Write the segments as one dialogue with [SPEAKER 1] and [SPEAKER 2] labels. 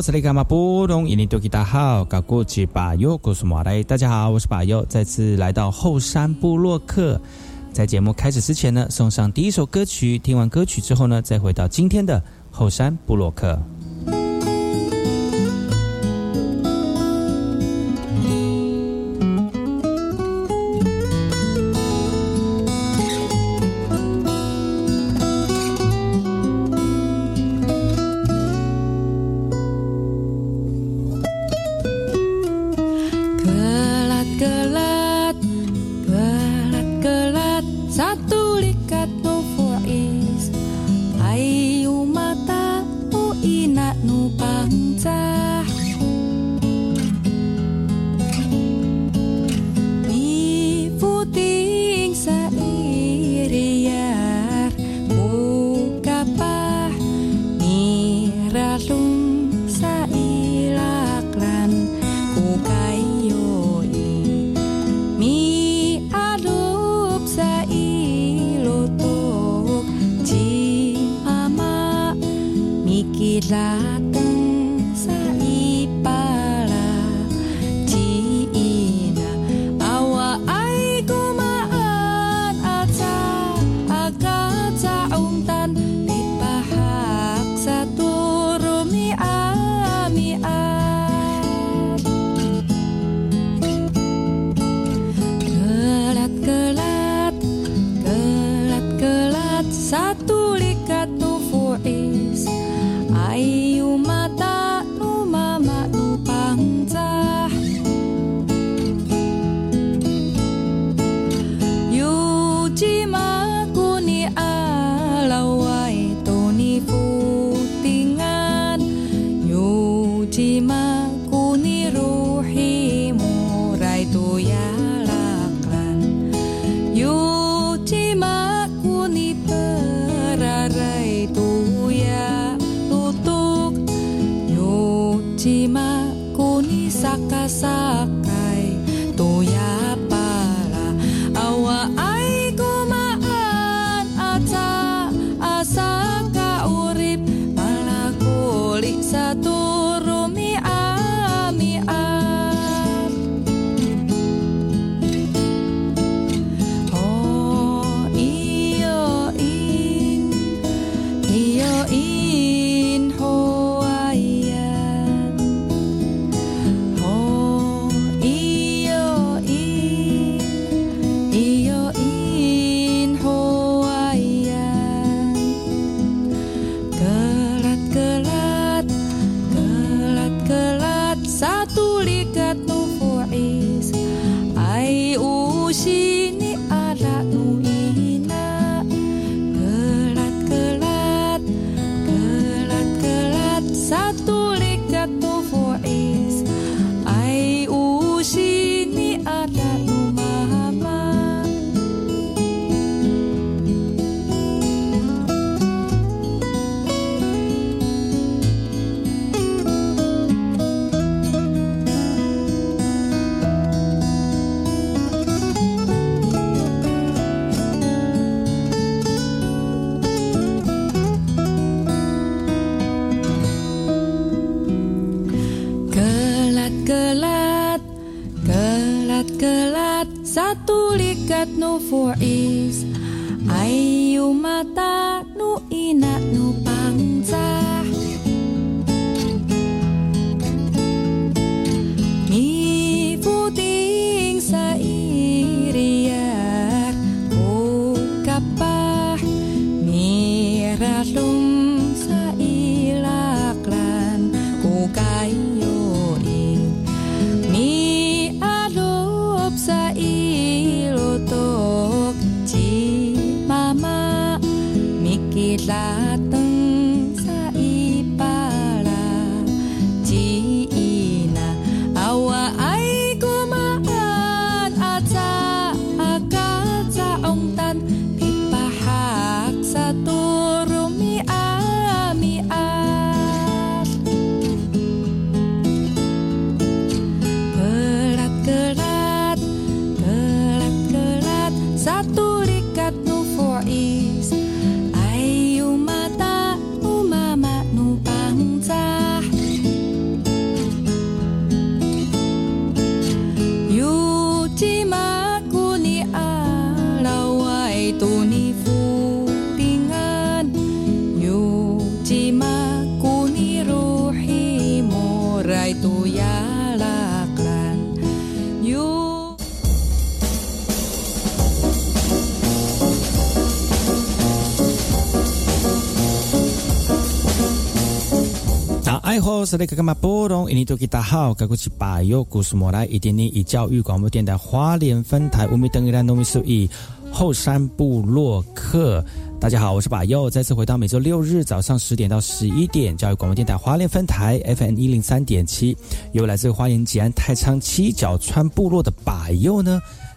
[SPEAKER 1] 这里是那个马布隆，印尼多吉大好，搞过去把右古苏马来。大家好，我是把右，再次来到后山部落克。在节目开始之前呢，送上第一首歌曲。听完歌曲之后呢，再回到今天的后山部落克。
[SPEAKER 2] 是那个干嘛波动？印尼多吉大好，该过去把右故事莫来一点点以教育广播电台花莲分台乌米登伊兰农民数一后山部落客。大家好，我是把右，再次回到每周六日早上十点到十一点，教育广播电台花莲分台 FM 一零三点七，由来自花莲吉安太仓七角川部落的把右呢。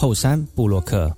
[SPEAKER 2] 后山布洛克。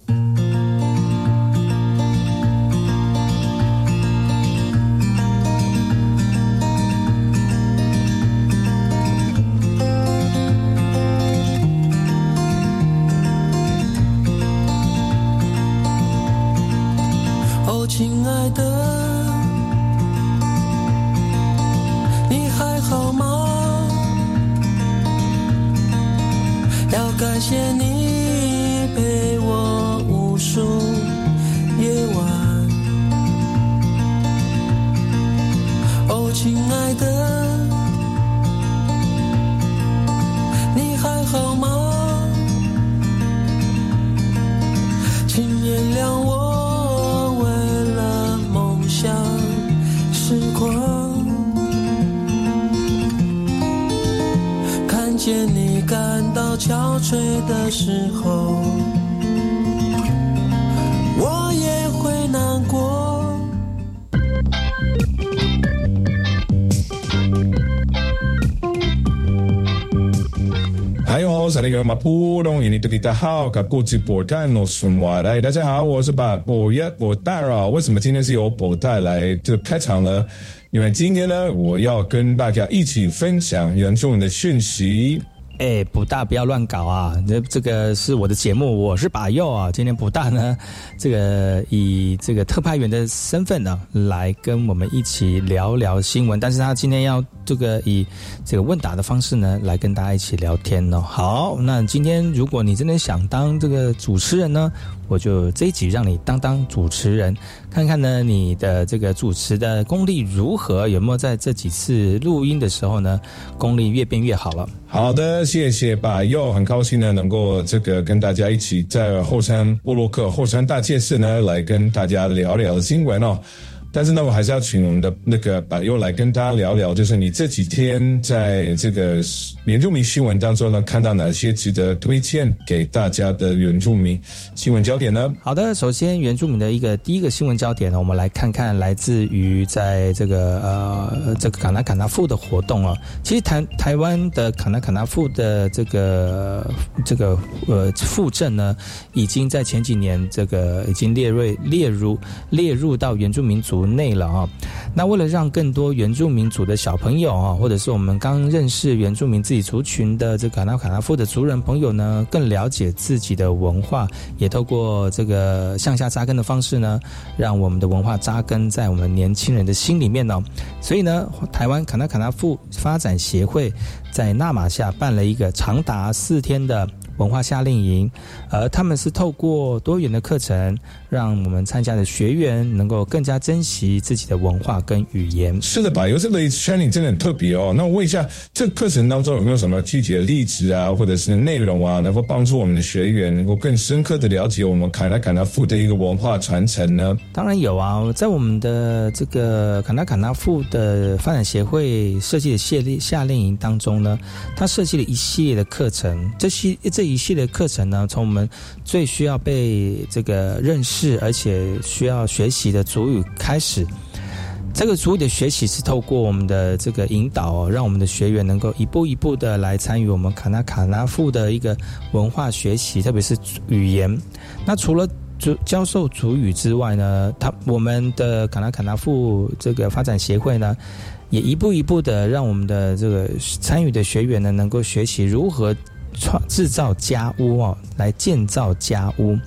[SPEAKER 3] 普通印尼的大好，卡古吉波泰诺孙瓦来，大家好，我是巴博耶博代啊。为什么今天是由博代来这开场呢？因为今天呢，我要跟大家一起分享原住民的讯息。
[SPEAKER 2] 哎，不大不要乱搞啊！这这个是我的节目，我是把右啊。今天不大呢，这个以这个特派员的身份呢，来跟我们一起聊聊新闻。但是他今天要这个以这个问答的方式呢，来跟大家一起聊天哦。好，那今天如果你真的想当这个主持人呢？我就这一集让你当当主持人，看看呢你的这个主持的功力如何，有没有在这几次录音的时候呢，功力越变越好了。
[SPEAKER 3] 好的，谢谢吧，又很高兴呢能够这个跟大家一起在后山布洛克后山大件事呢来跟大家聊聊新闻哦。但是呢，我还是要请我们的那个把又来跟大家聊聊，就是你这几天在这个原住民新闻当中呢，看到哪些值得推荐给大家的原住民新闻焦点呢？
[SPEAKER 2] 好的，首先原住民的一个第一个新闻焦点呢，我们来看看来自于在这个呃这个卡纳卡纳富的活动啊。其实台台湾的卡纳卡纳富的这个这个呃附镇呢，已经在前几年这个已经列入列入列入到原住民族。内了啊，那为了让更多原住民族的小朋友啊，或者是我们刚认识原住民自己族群的这卡纳卡纳夫的族人朋友呢，更了解自己的文化，也透过这个向下扎根的方式呢，让我们的文化扎根在我们年轻人的心里面呢。所以呢，台湾卡纳卡纳夫发展协会在纳马夏办了一个长达四天的。文化夏令营，而他们是透过多元的课程，让我们参加的学员能够更加珍惜自己的文化跟语言。
[SPEAKER 3] 是的吧？有这个夏令营真的很特别哦。那我问一下，这课程当中有没有什么具体的例子啊，或者是内容啊，能够帮助我们的学员能够更深刻的了解我们卡纳卡纳富的一个文化传承呢？
[SPEAKER 2] 当然有啊，在我们的这个卡纳卡纳富的发展协会设计的夏令夏令营当中呢，他设计了一系列的课程，这些。这一系列课程呢，从我们最需要被这个认识，而且需要学习的主语开始。这个主语的学习是透过我们的这个引导，让我们的学员能够一步一步的来参与我们卡纳卡纳富的一个文化学习，特别是语言。那除了主教授主语之外呢，他我们的卡纳卡纳富这个发展协会呢，也一步一步的让我们的这个参与的学员呢，能够学习如何。创制造家屋哦，来建造家屋，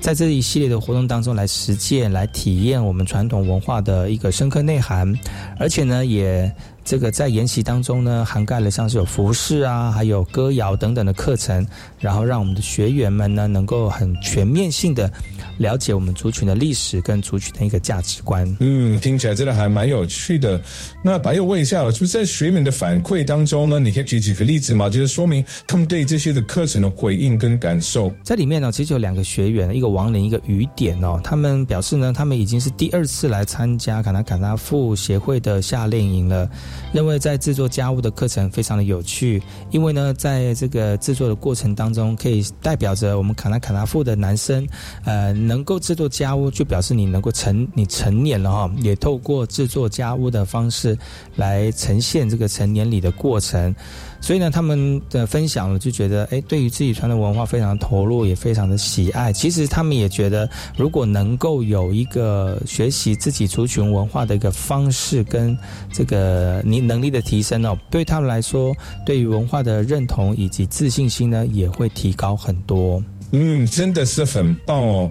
[SPEAKER 2] 在这一系列的活动当中来实践、来体验我们传统文化的一个深刻内涵，而且呢，也。这个在研习当中呢，涵盖了像是有服饰啊，还有歌谣等等的课程，然后让我们的学员们呢，能够很全面性的了解我们族群的历史跟族群的一个价值观。
[SPEAKER 3] 嗯，听起来真的还蛮有趣的。那白又问一下，就是在学员的反馈当中呢，你可以举几个例子吗？就是说明他们对这些的课程的回应跟感受。
[SPEAKER 2] 在里面呢，其实有两个学员，一个王林，一个雨点哦。他们表示呢，他们已经是第二次来参加卡纳卡纳富协会的夏令营了，认为在制作家务的课程非常的有趣，因为呢，在这个制作的过程当中，可以代表着我们卡纳卡纳富的男生，呃，能够制作家务，就表示你能够成你成年了哈，也透过制作家务的方式来呈现这个成年礼的过程。所以呢，他们的分享呢，就觉得，哎，对于自己传统文化非常投入，也非常的喜爱。其实他们也觉得，如果能够有一个学习自己族群文化的一个方式，跟这个你能力的提升哦，对他们来说，对于文化的认同以及自信心呢，也会提高很多。
[SPEAKER 3] 嗯，真的是很棒哦。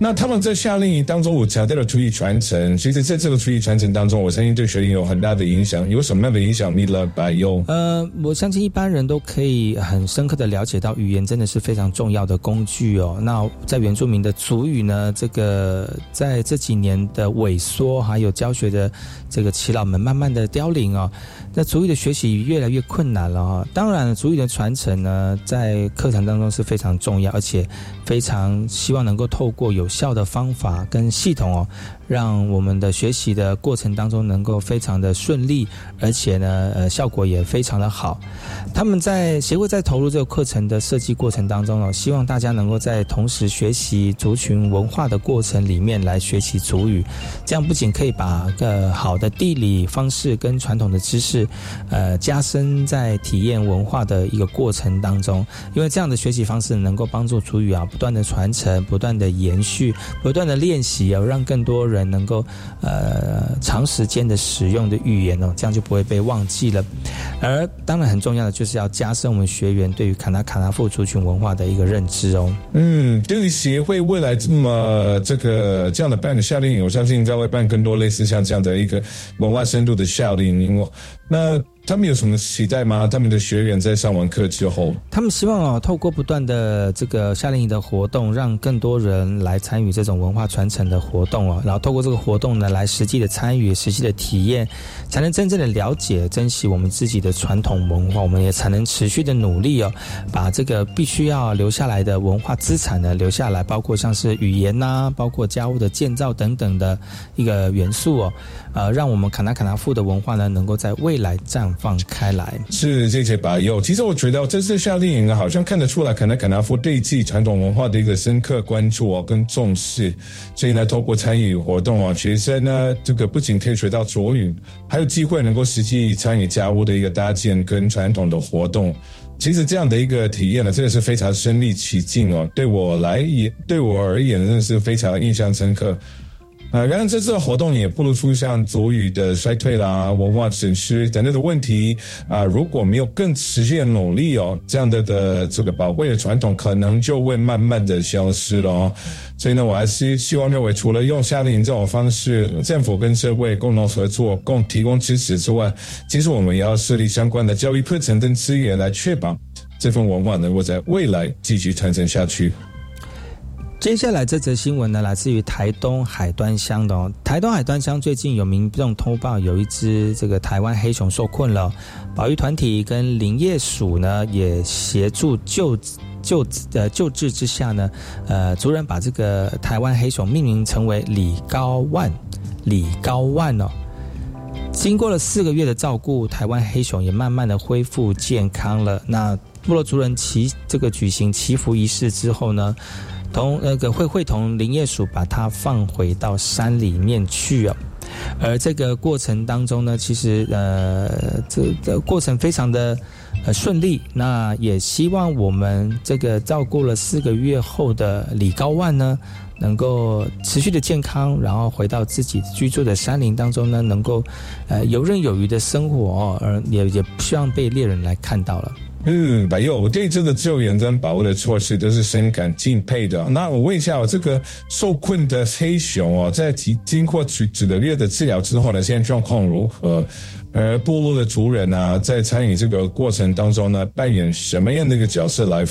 [SPEAKER 3] 那他们在夏令营当中，我强调了厨艺传承。其实在这个厨艺传承当中，我相信对学员有很大的影响。有什么样的影响力了？白优？
[SPEAKER 2] 呃，我相信一般人都可以很深刻的了解到，语言真的是非常重要的工具哦。那在原住民的族语呢，这个在这几年的萎缩，还有教学的这个耆老们慢慢的凋零哦，那足语的学习越来越困难了哈。当然，足语的传承呢，在课程当中是非常重要，而且非常希望能够透过有效的方法跟系统哦，让我们的学习的过程当中能够非常的顺利，而且呢，呃，效果也非常的好。他们在协会在投入这个课程的设计过程当中哦，希望大家能够在同时学习族群文化的过程里面来学习族语，这样不仅可以把个好的地理方式跟传统的知识，呃，加深在体验文化的一个过程当中，因为这样的学习方式能够帮助族语啊不断的传承，不断的延续。不断的练习要，让更多人能够呃长时间的使用的语言哦，这样就不会被忘记了。而当然很重要的就是要加深我们学员对于卡纳卡纳富族群文化的一个认知哦。
[SPEAKER 3] 嗯，对于协会未来这么这个这样的办的夏令营，我相信将会办更多类似像这样的一个文化深度的夏令营哦。那他们有什么期待吗？他们的学员在上完课之后，
[SPEAKER 2] 他们希望啊，透过不断的这个夏令营的活动，让更多人来参与这种文化传承的活动啊，然后透过这个活动呢，来实际的参与、实际的体验，才能真正的了解、珍惜我们自己的传统文化，我们也才能持续的努力哦，把这个必须要留下来的文化资产呢留下来，包括像是语言呐，包括家务的建造等等的一个元素哦，呃，让我们卡纳卡纳富的文化呢，能够在未来绽放开来
[SPEAKER 3] 是这些把友。其实我觉得这次夏令营，好像看得出来，可能肯纳夫对自己传统文化的一个深刻关注哦，跟重视。所以呢，透过参与活动啊，学生呢，这个不仅可以学到卓语，还有机会能够实际参与家务的一个搭建跟传统的活动。其实这样的一个体验呢，真的是非常身临其境哦。对我来也，对我而言，真的是非常印象深刻。啊，然而这次的活动也不露出像族语的衰退啦、文化损失等等的问题啊。如果没有更持续的努力哦，这样的的这个宝贵的传统可能就会慢慢的消失了哦。所以呢，我还是希望认为，除了用夏令营这种方式，政府跟社会共同合作、共提供支持之外，其实我们也要设立相关的教育课程跟资源，来确保这份文化能够在未来继续传承下去。
[SPEAKER 2] 接下来这则新闻呢，来自于台东海端乡的哦。台东海端乡最近有民众通报，有一只这个台湾黑熊受困了。保育团体跟林业署呢，也协助救救呃救治之下呢，呃，族人把这个台湾黑熊命名成为李高万，李高万哦。经过了四个月的照顾，台湾黑熊也慢慢的恢复健康了。那部落族人祈这个举行祈福仪式之后呢？同那个会会同林业署把它放回到山里面去哦，而这个过程当中呢，其实呃，这这过程非常的呃顺利。那也希望我们这个照顾了四个月后的李高万呢，能够持续的健康，然后回到自己居住的山林当中呢，能够呃游刃有余的生活，而也也不希望被猎人来看到了。
[SPEAKER 3] 嗯，白佑，我对这个救援跟保护的措施都是深感敬佩的。那我问一下，这个受困的黑熊哦，在经经过几几个月的治疗之后呢，现在状况如何？而部落的族人呢，在参与这个过程当中呢，扮演什么样的一个角色来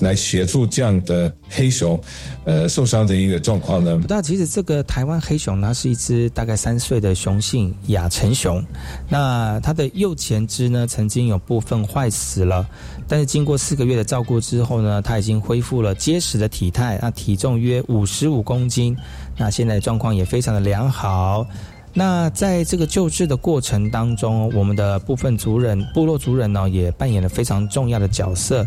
[SPEAKER 3] 来协助这样的黑熊，呃，受伤的一个状况呢？
[SPEAKER 2] 那，其实这个台湾黑熊呢，是一只大概三岁的雄性亚成熊，那它的右前肢呢，曾经有部分坏死了，但是经过四个月的照顾之后呢，它已经恢复了结实的体态，那体重约五十五公斤，那现在状况也非常的良好。那在这个救治的过程当中，我们的部分族人、部落族人呢，也扮演了非常重要的角色。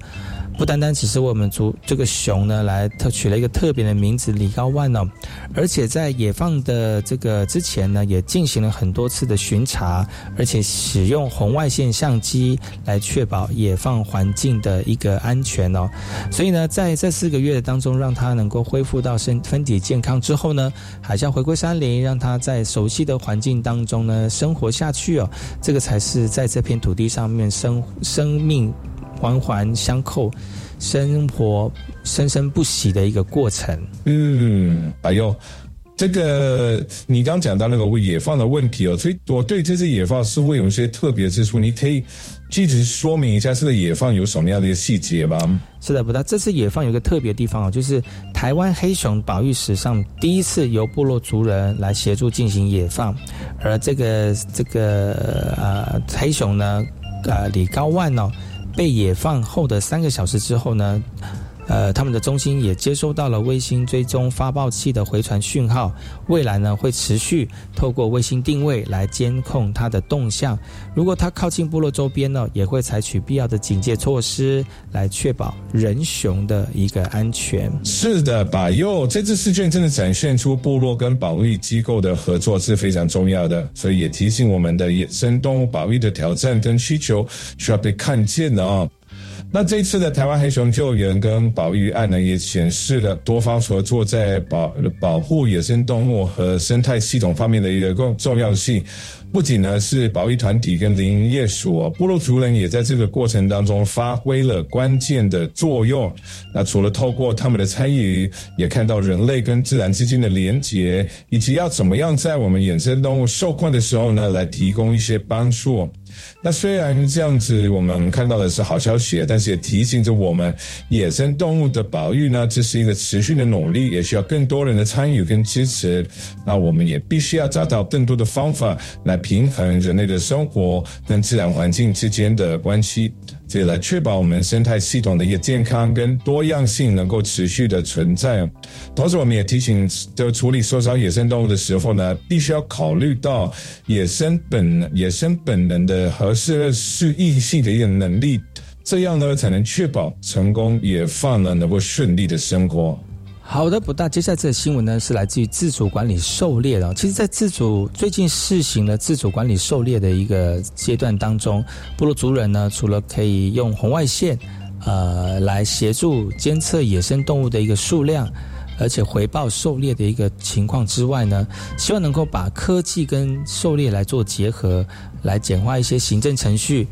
[SPEAKER 2] 不单单只是为我们族这个熊呢，来特取了一个特别的名字李高万哦，而且在野放的这个之前呢，也进行了很多次的巡查，而且使用红外线相机来确保野放环境的一个安全哦。所以呢，在这四个月当中，让它能够恢复到身身体健康之后呢，还是要回归山林，让它在熟悉的环境当中呢生活下去哦。这个才是在这片土地上面生生命。环环相扣，生活生生不息的一个过程。
[SPEAKER 3] 嗯，哎呦，这个你刚讲到那个野放的问题哦，所以我对这次野放似乎有一些特别之处，你可以具体说明一下这个野放有什么样的一个细节吗？
[SPEAKER 2] 是的，不大。这次野放有个特别地方哦，就是台湾黑熊保育史上第一次由部落族人来协助进行野放，而这个这个呃黑熊呢，呃李高万呢。被野放后的三个小时之后呢？呃，他们的中心也接收到了卫星追踪发报器的回传讯号，未来呢会持续透过卫星定位来监控它的动向。如果它靠近部落周边呢，也会采取必要的警戒措施来确保人熊的一个安全。
[SPEAKER 3] 是的，把哟，这次事件真的展现出部落跟保育机构的合作是非常重要的，所以也提醒我们的野生动物保育的挑战跟需求需要被看见的啊。那这一次的台湾黑熊救援跟保育案呢，也显示了多方合作在保保护野生动物和生态系统方面的一个重重要性。不仅呢是保育团体跟林业署，部落族人也在这个过程当中发挥了关键的作用。那除了透过他们的参与，也看到人类跟自然之间的连结，以及要怎么样在我们野生动物受困的时候呢，来提供一些帮助。那虽然这样子，我们看到的是好消息，但是也提醒着我们，野生动物的保育呢，这是一个持续的努力，也需要更多人的参与跟支持。那我们也必须要找到更多的方法来平衡人类的生活跟自然环境之间的关系。这来确保我们生态系统的一个健康跟多样性能够持续的存在。同时，我们也提醒，就处理受伤野生动物的时候呢，必须要考虑到野生本野生本能的合适适应性的一个能力，这样呢才能确保成功也放了能够顺利的生活。
[SPEAKER 2] 好的，不大。接下来这个新闻呢，是来自于自主管理狩猎的。其实，在自主最近试行了自主管理狩猎的一个阶段当中，部落族人呢，除了可以用红外线，呃，来协助监测野生动物的一个数量，而且回报狩猎的一个情况之外呢，希望能够把科技跟狩猎来做结合，来简化一些行政程序。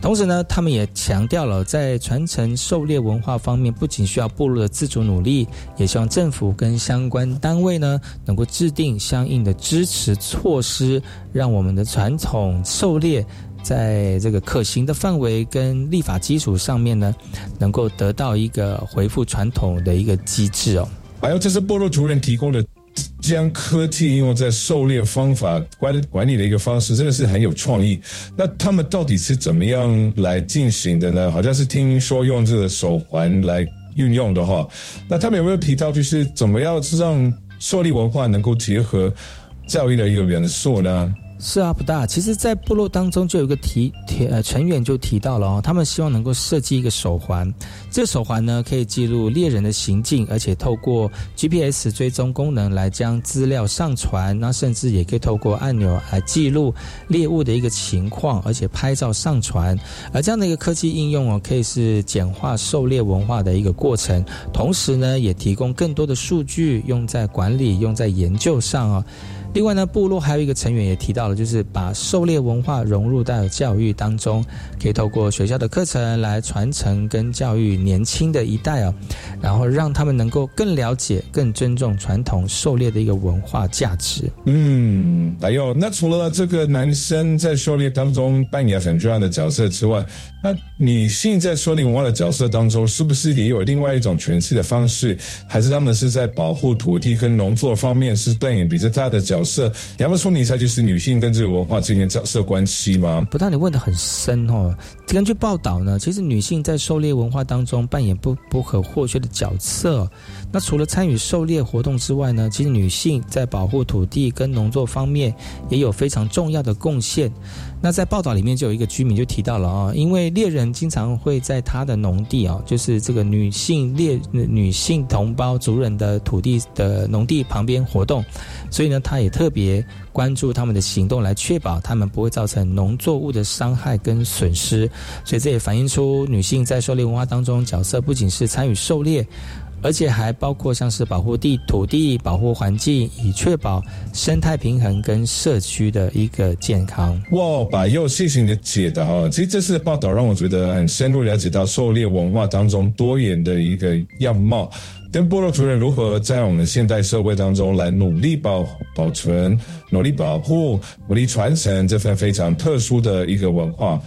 [SPEAKER 2] 同时呢，他们也强调了，在传承狩猎文化方面，不仅需要部落的自主努力，也希望政府跟相关单位呢，能够制定相应的支持措施，让我们的传统狩猎在这个可行的范围跟立法基础上面呢，能够得到一个恢复传统的一个机制哦。
[SPEAKER 3] 还有，这是部落主人提供的。将科技应用在狩猎方法管管理的一个方式，真的是很有创意。那他们到底是怎么样来进行的呢？好像是听说用这个手环来运用的话，那他们有没有提到，就是怎么样让狩猎文化能够结合教育的一个元素呢？
[SPEAKER 2] 是啊，不大。其实，在部落当中就有一个提提呃成员就提到了哦，他们希望能够设计一个手环。这手环呢，可以记录猎人的行径，而且透过 GPS 追踪功能来将资料上传。那甚至也可以透过按钮来记录猎物的一个情况，而且拍照上传。而这样的一个科技应用哦，可以是简化狩猎文化的一个过程，同时呢，也提供更多的数据用在管理、用在研究上啊。另外呢，部落还有一个成员也提到了，就是把狩猎文化融入到教育当中，可以透过学校的课程来传承跟教育年轻的一代啊，然后让他们能够更了解、更尊重传统狩猎的一个文化价值。
[SPEAKER 3] 嗯，哎呦那除了这个男生在狩猎当中扮演很重要的角色之外，那女性在狩猎文化的角色当中，是不是也有另外一种诠释的方式？还是他们是在保护土地跟农作方面是扮演比较大的角色？你要不说你猜就是女性跟这个文化之间角色关系吗？
[SPEAKER 2] 不但你问的很深哦，根据报道呢，其实女性在狩猎文化当中扮演不不可或缺的角色。那除了参与狩猎活动之外呢，其实女性在保护土地跟农作方面也有非常重要的贡献。那在报道里面就有一个居民就提到了啊，因为猎人经常会在他的农地啊，就是这个女性猎女性同胞族人的土地的农地旁边活动，所以呢，他也特别关注他们的行动，来确保他们不会造成农作物的伤害跟损失。所以这也反映出女性在狩猎文化当中角色不仅是参与狩猎。而且还包括像是保护地土地、保护环境，以确保生态平衡跟社区的一个健康。
[SPEAKER 3] 哇，把又细心的解答哈，其实这次的报道让我觉得很深入了解到狩猎文化当中多元的一个样貌，跟部落族人如何在我们现代社会当中来努力保保存、努力保护、努力传承这份非常特殊的一个文化。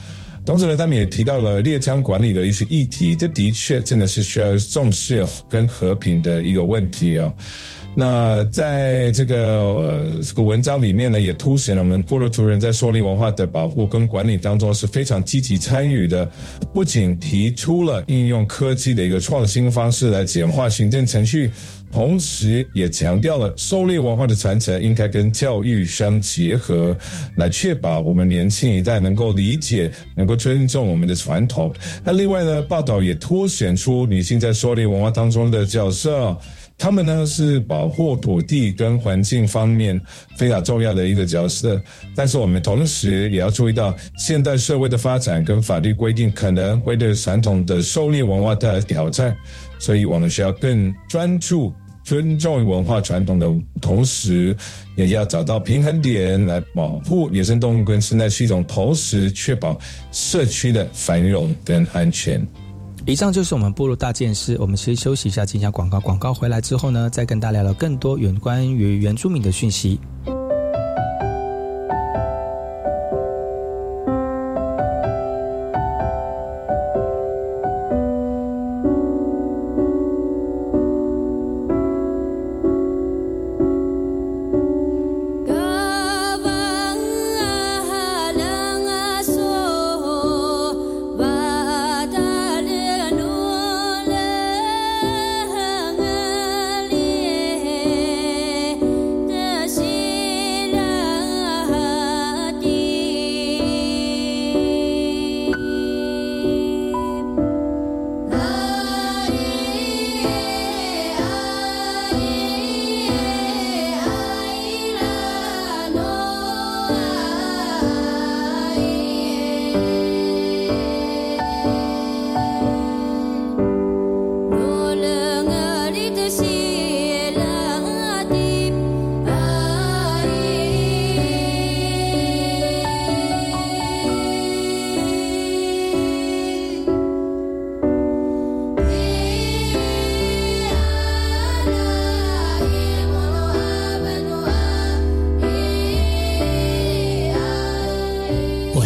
[SPEAKER 3] 同时呢，他们也提到了猎枪管理的一些议题，这的确真的是需要重视跟和平的一个问题啊。那在这个呃这个文章里面呢，也凸显了我们部落族人在狩猎文化的保护跟管理当中是非常积极参与的，不仅提出了应用科技的一个创新方式来简化行政程序。同时，也强调了狩猎文化的传承应该跟教育相结合，来确保我们年轻一代能够理解、能够尊重我们的传统。那另外呢，报道也凸显出女性在狩猎文化当中的角色，她们呢是保护土地跟环境方面非常重要的一个角色。但是我们同时也要注意到，现代社会的发展跟法律规定可能会对传统的狩猎文化带来挑战，所以我们需要更专注。尊重文化传统的同时，也要找到平衡点来保护野生动物跟生态系统，同时确保社区的繁荣跟安全。
[SPEAKER 2] 以上就是我们步入大件事。我们先休息一下，进下广告。广告回来之后呢，再跟大家聊聊更多有关于原住民的讯息。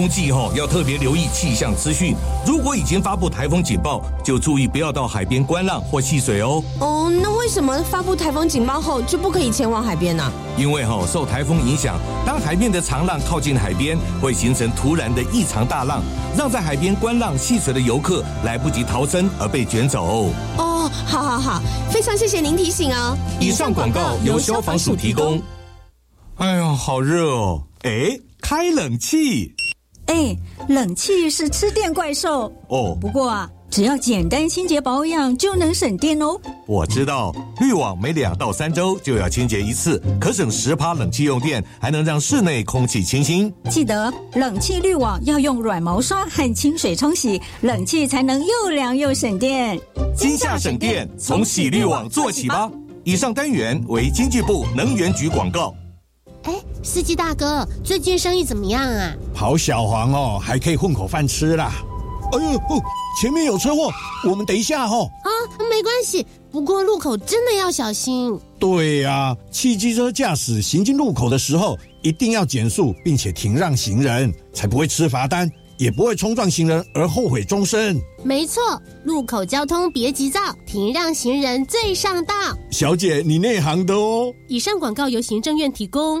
[SPEAKER 4] 风季后要特别留意气象资讯。如果已经发布台风警报，就注意不要到海边观浪或戏水哦。
[SPEAKER 5] 哦，那为什么发布台风警报后就不可以前往海边呢？
[SPEAKER 4] 因为哈受台风影响，当海面的长浪靠近海边，会形成突然的异常大浪，让在海边观浪戏水的游客来不及逃生而被卷走。
[SPEAKER 5] 哦，好好好，非常谢谢您提醒哦。
[SPEAKER 4] 以上广告由消防署提供。哎呀，好热哦！哎，开冷气。
[SPEAKER 6] 哎，冷气是吃电怪兽
[SPEAKER 4] 哦。
[SPEAKER 6] 不过啊，只要简单清洁保养就能省电哦。
[SPEAKER 4] 我知道，滤网每两到三周就要清洁一次，可省十趴冷气用电，还能让室内空气清新。
[SPEAKER 6] 记得冷气滤网要用软毛刷和清水冲洗，冷气才能又凉又省电。
[SPEAKER 4] 今夏省电，从洗滤网做起吧。以上单元为经济部能源局广告。
[SPEAKER 7] 哎，司机大哥，最近生意怎么样啊？
[SPEAKER 8] 跑小黄哦，还可以混口饭吃啦。哎呦，前面有车祸，我们等一下哦。
[SPEAKER 7] 啊，没关系，不过路口真的要小心。
[SPEAKER 8] 对呀，汽机车驾驶行进路口的时候，一定要减速，并且停让行人，才不会吃罚单，也不会冲撞行人而后悔终身。
[SPEAKER 7] 没错，路口交通别急躁，停让行人最上道。
[SPEAKER 8] 小姐，你内行的哦。
[SPEAKER 7] 以上广告由行政院提供。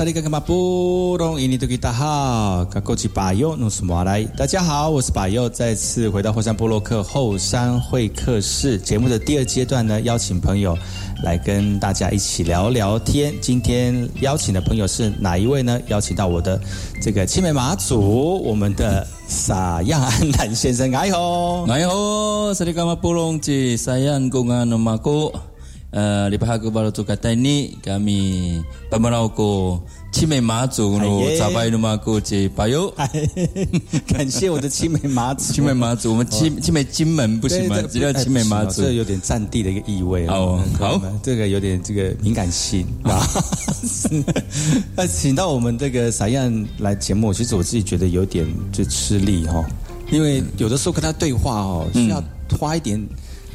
[SPEAKER 2] 萨利格格马布隆伊尼多吉大好，卡过去巴佑努斯马来，大家好，我是巴佑，再次回到后山部落克后山会客室节目的第二阶段呢，邀请朋友来跟大家一起聊聊天。今天邀请的朋友是哪一位呢？邀请到我的这个青梅马祖，我们的撒样安南先生，哎吼，
[SPEAKER 9] 哎吼，萨利格马布隆吉萨样公安诺马古。呃，lipat aku baru tu kata ni kami pemerau ko 青梅马祖喽，早拜努马古吉巴友，
[SPEAKER 2] 感谢我的青梅马祖。
[SPEAKER 9] 青梅马祖，我们青青梅金门不行吗？只要青梅马祖，
[SPEAKER 2] 这有点占地的一个意味
[SPEAKER 9] 哦。好，
[SPEAKER 2] 这个有点这个敏感性 啊。那请到我们这个撒样来节目，其实我自己觉得有点就吃力哈，因为有的时候跟他对话哦，需要花一点